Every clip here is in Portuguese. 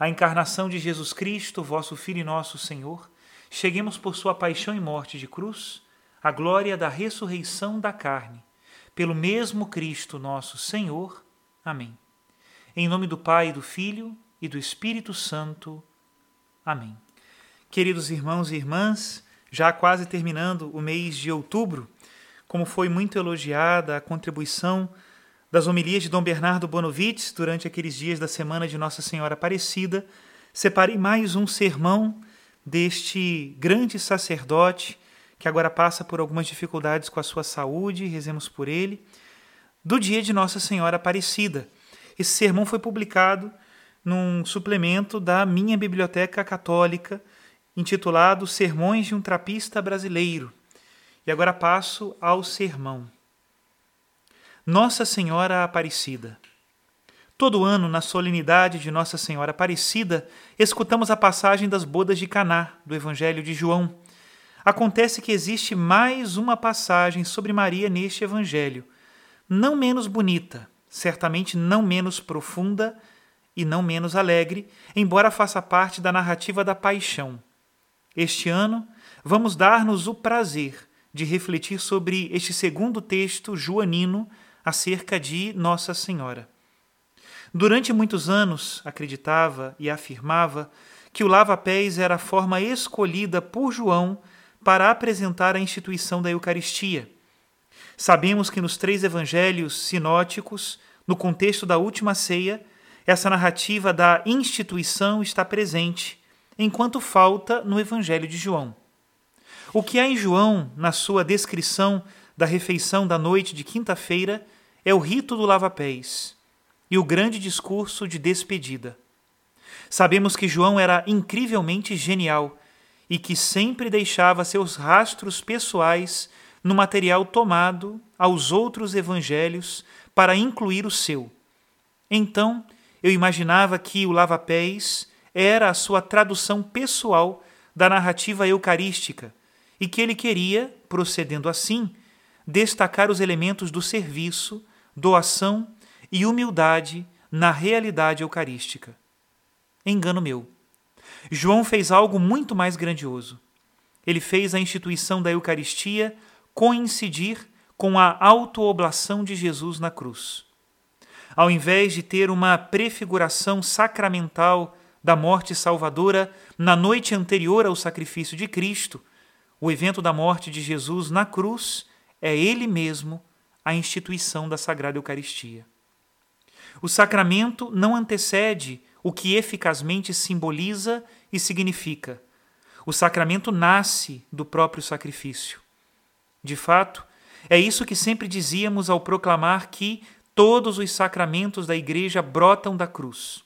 a encarnação de Jesus Cristo, vosso Filho e nosso Senhor, cheguemos por sua paixão e morte de cruz, à glória da ressurreição da carne, pelo mesmo Cristo nosso Senhor. Amém. Em nome do Pai, do Filho e do Espírito Santo. Amém. Queridos irmãos e irmãs, já quase terminando o mês de outubro, como foi muito elogiada a contribuição das homilias de Dom Bernardo Bonovitz durante aqueles dias da semana de Nossa Senhora Aparecida, separei mais um sermão deste grande sacerdote que agora passa por algumas dificuldades com a sua saúde, rezemos por ele, do dia de Nossa Senhora Aparecida. Esse sermão foi publicado num suplemento da minha biblioteca católica, intitulado Sermões de um Trapista Brasileiro. E agora passo ao sermão. Nossa Senhora Aparecida. Todo ano, na solenidade de Nossa Senhora Aparecida, escutamos a passagem das bodas de Caná, do Evangelho de João. Acontece que existe mais uma passagem sobre Maria neste Evangelho, não menos bonita, certamente não menos profunda e não menos alegre, embora faça parte da narrativa da paixão. Este ano, vamos dar-nos o prazer de refletir sobre este segundo texto joanino acerca de Nossa Senhora. Durante muitos anos, acreditava e afirmava que o lava-pés era a forma escolhida por João para apresentar a instituição da Eucaristia. Sabemos que nos três evangelhos sinóticos, no contexto da última ceia, essa narrativa da instituição está presente, enquanto falta no evangelho de João. O que há em João, na sua descrição da refeição da noite de quinta-feira é o rito do lava-pés e o grande discurso de despedida. Sabemos que João era incrivelmente genial e que sempre deixava seus rastros pessoais no material tomado aos outros evangelhos para incluir o seu. Então, eu imaginava que o lava-pés era a sua tradução pessoal da narrativa eucarística e que ele queria, procedendo assim, destacar os elementos do serviço, doação e humildade na realidade eucarística. Engano meu. João fez algo muito mais grandioso. Ele fez a instituição da Eucaristia coincidir com a autooblação de Jesus na cruz. Ao invés de ter uma prefiguração sacramental da morte salvadora na noite anterior ao sacrifício de Cristo, o evento da morte de Jesus na cruz é ele mesmo a instituição da Sagrada Eucaristia. O sacramento não antecede o que eficazmente simboliza e significa. O sacramento nasce do próprio sacrifício. De fato, é isso que sempre dizíamos ao proclamar que todos os sacramentos da Igreja brotam da cruz.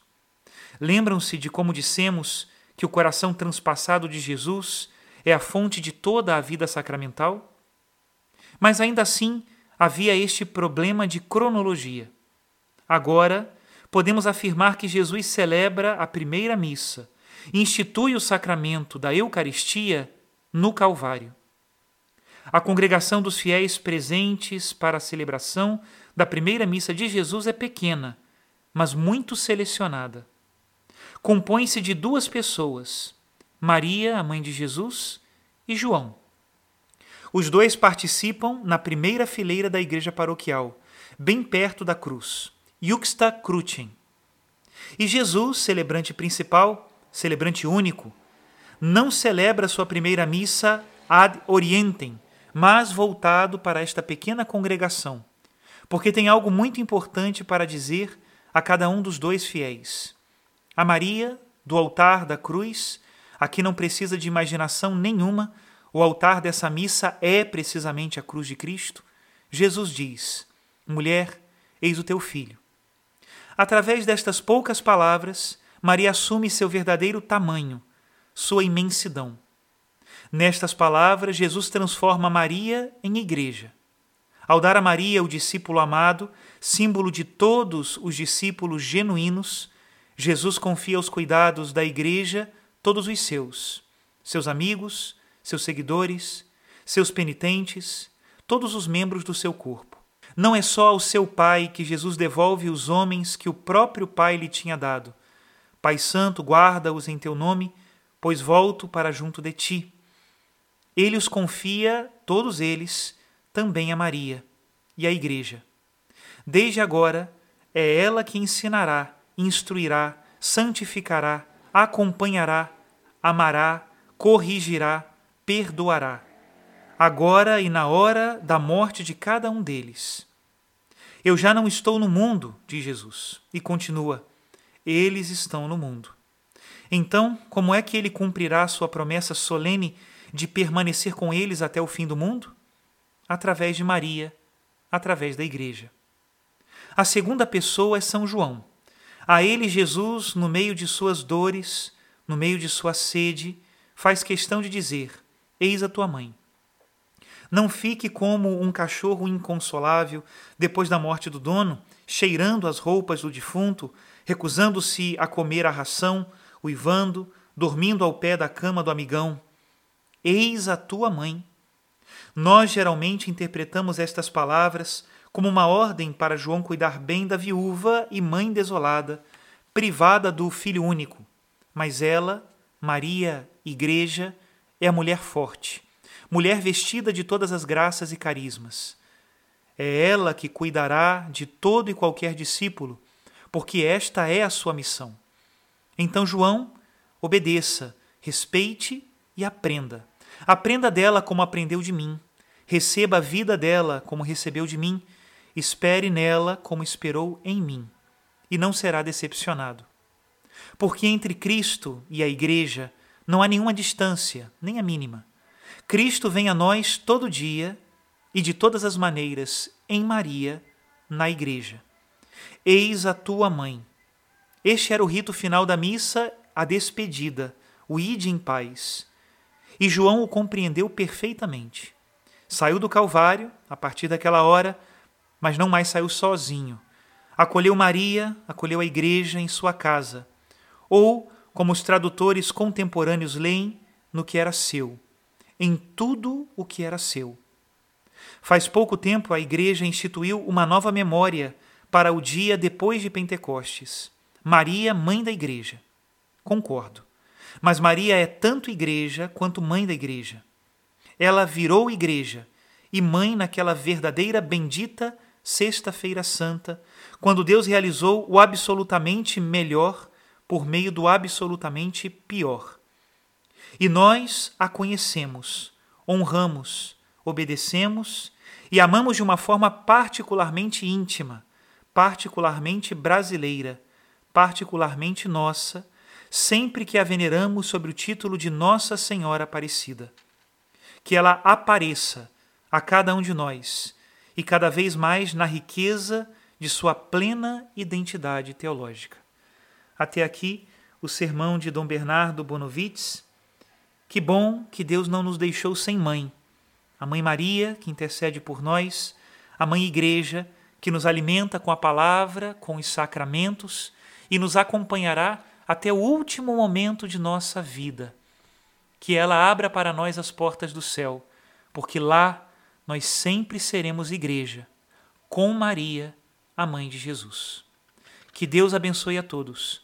Lembram-se de como dissemos que o coração transpassado de Jesus é a fonte de toda a vida sacramental? Mas ainda assim havia este problema de cronologia. Agora, podemos afirmar que Jesus celebra a primeira missa institui o sacramento da Eucaristia no Calvário. A congregação dos fiéis presentes para a celebração da primeira missa de Jesus é pequena, mas muito selecionada. Compõe-se de duas pessoas, Maria, a mãe de Jesus, e João. Os dois participam na primeira fileira da igreja paroquial, bem perto da cruz, Juxta Crucem. E Jesus, celebrante principal, celebrante único, não celebra sua primeira missa ad orientem, mas voltado para esta pequena congregação, porque tem algo muito importante para dizer a cada um dos dois fiéis. A Maria, do altar da cruz, aqui não precisa de imaginação nenhuma, o altar dessa missa é precisamente a cruz de Cristo. Jesus diz: Mulher, eis o teu filho. Através destas poucas palavras, Maria assume seu verdadeiro tamanho, sua imensidão. Nestas palavras, Jesus transforma Maria em igreja. Ao dar a Maria o discípulo amado, símbolo de todos os discípulos genuínos, Jesus confia aos cuidados da igreja todos os seus, seus amigos, seus seguidores, seus penitentes, todos os membros do seu corpo. Não é só ao seu Pai que Jesus devolve os homens que o próprio Pai lhe tinha dado. Pai Santo, guarda-os em teu nome, pois volto para junto de ti. Ele os confia, todos eles, também a Maria e à Igreja. Desde agora, é ela que ensinará, instruirá, santificará, acompanhará, amará, corrigirá, perdoará agora e na hora da morte de cada um deles. Eu já não estou no mundo, diz Jesus, e continua: eles estão no mundo. Então, como é que ele cumprirá sua promessa solene de permanecer com eles até o fim do mundo? Através de Maria, através da Igreja. A segunda pessoa é São João. A ele, Jesus, no meio de suas dores, no meio de sua sede, faz questão de dizer: Eis a tua mãe. Não fique como um cachorro inconsolável depois da morte do dono, cheirando as roupas do defunto, recusando-se a comer a ração, uivando, dormindo ao pé da cama do amigão. Eis a tua mãe. Nós geralmente interpretamos estas palavras como uma ordem para João cuidar bem da viúva e mãe desolada, privada do filho único. Mas ela, Maria, Igreja, é a mulher forte mulher vestida de todas as graças e carismas. É ela que cuidará de todo e qualquer discípulo, porque esta é a sua missão. Então, João, obedeça, respeite e aprenda. Aprenda dela como aprendeu de mim. Receba a vida dela como recebeu de mim. Espere nela como esperou em mim. E não será decepcionado. Porque entre Cristo e a Igreja não há nenhuma distância, nem a mínima. Cristo vem a nós todo dia e de todas as maneiras em Maria, na Igreja. Eis a tua mãe. Este era o rito final da missa, a despedida, o ide em paz. E João o compreendeu perfeitamente. Saiu do Calvário, a partir daquela hora, mas não mais saiu sozinho. Acolheu Maria, acolheu a igreja em sua casa. Ou, como os tradutores contemporâneos leem, no que era seu em tudo o que era seu. Faz pouco tempo a Igreja instituiu uma nova memória para o dia depois de Pentecostes. Maria, mãe da Igreja. Concordo. Mas Maria é tanto Igreja quanto mãe da Igreja. Ela virou Igreja e mãe naquela verdadeira bendita Sexta-feira Santa, quando Deus realizou o absolutamente melhor por meio do absolutamente pior. E nós a conhecemos, honramos, obedecemos e amamos de uma forma particularmente íntima, particularmente brasileira, particularmente nossa, sempre que a veneramos sob o título de Nossa Senhora Aparecida. Que ela apareça a cada um de nós e cada vez mais na riqueza de sua plena identidade teológica. Até aqui o sermão de Dom Bernardo Bonovitz. Que bom que Deus não nos deixou sem mãe. A Mãe Maria, que intercede por nós, a Mãe Igreja, que nos alimenta com a palavra, com os sacramentos e nos acompanhará até o último momento de nossa vida. Que ela abra para nós as portas do céu, porque lá nós sempre seremos igreja, com Maria, a mãe de Jesus. Que Deus abençoe a todos